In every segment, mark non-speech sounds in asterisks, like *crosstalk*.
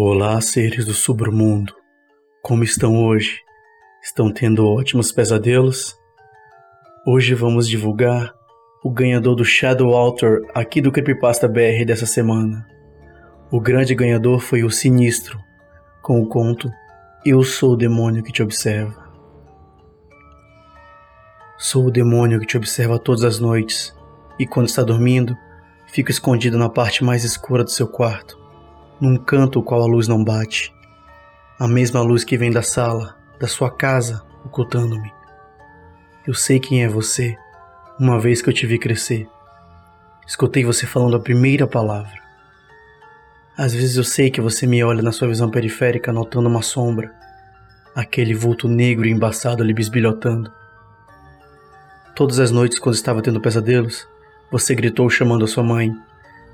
Olá, seres do submundo. Como estão hoje? Estão tendo ótimos pesadelos? Hoje vamos divulgar o ganhador do Shadow Altar aqui do Creepypasta BR dessa semana. O grande ganhador foi o Sinistro, com o conto Eu Sou o Demônio que Te Observa. Sou o demônio que te observa todas as noites, e quando está dormindo, fico escondido na parte mais escura do seu quarto num canto qual a luz não bate. A mesma luz que vem da sala, da sua casa, ocultando-me. Eu sei quem é você, uma vez que eu te vi crescer. Escutei você falando a primeira palavra. Às vezes eu sei que você me olha na sua visão periférica notando uma sombra, aquele vulto negro e embaçado ali bisbilhotando. Todas as noites, quando estava tendo pesadelos, você gritou chamando a sua mãe,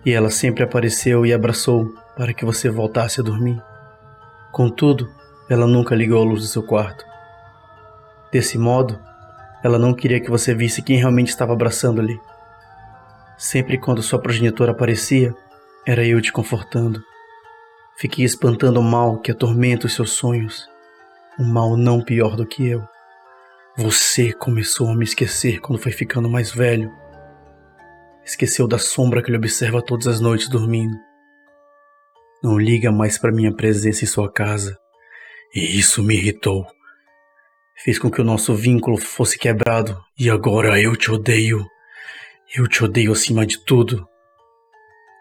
e ela sempre apareceu e abraçou para que você voltasse a dormir. Contudo, ela nunca ligou a luz do seu quarto. Desse modo, ela não queria que você visse quem realmente estava abraçando ali. Sempre quando sua progenitora aparecia, era eu te confortando. Fiquei espantando o mal que atormenta os seus sonhos. Um mal não pior do que eu. Você começou a me esquecer quando foi ficando mais velho Esqueceu da sombra que lhe observa todas as noites dormindo. Não liga mais para minha presença em sua casa. E isso me irritou. Fez com que o nosso vínculo fosse quebrado. E agora eu te odeio. Eu te odeio acima de tudo.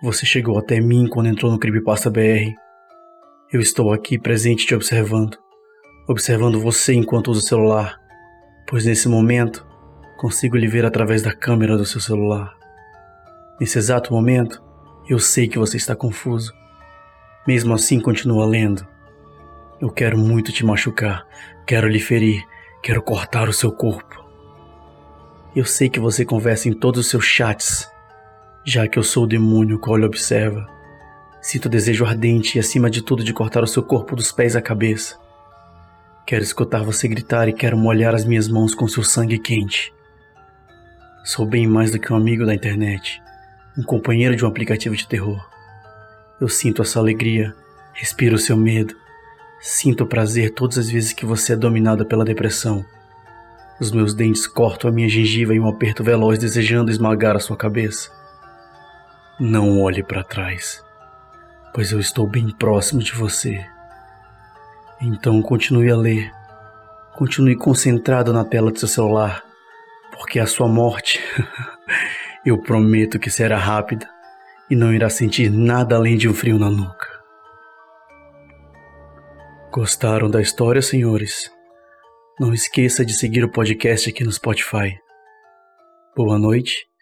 Você chegou até mim quando entrou no Creepypasta BR. Eu estou aqui presente te observando. Observando você enquanto uso o celular. Pois nesse momento, consigo lhe ver através da câmera do seu celular. Nesse exato momento, eu sei que você está confuso. Mesmo assim, continua lendo. Eu quero muito te machucar, quero lhe ferir, quero cortar o seu corpo. Eu sei que você conversa em todos os seus chats, já que eu sou o demônio qual lhe observa. Sinto desejo ardente e, acima de tudo, de cortar o seu corpo dos pés à cabeça. Quero escutar você gritar e quero molhar as minhas mãos com seu sangue quente. Sou bem mais do que um amigo da internet um companheiro de um aplicativo de terror. Eu sinto a sua alegria, respiro o seu medo, sinto o prazer todas as vezes que você é dominada pela depressão. Os meus dentes cortam a minha gengiva em um aperto veloz, desejando esmagar a sua cabeça. Não olhe para trás, pois eu estou bem próximo de você. Então continue a ler, continue concentrado na tela do seu celular, porque a sua morte *laughs* Eu prometo que será rápida e não irá sentir nada além de um frio na nuca. Gostaram da história, senhores? Não esqueça de seguir o podcast aqui no Spotify. Boa noite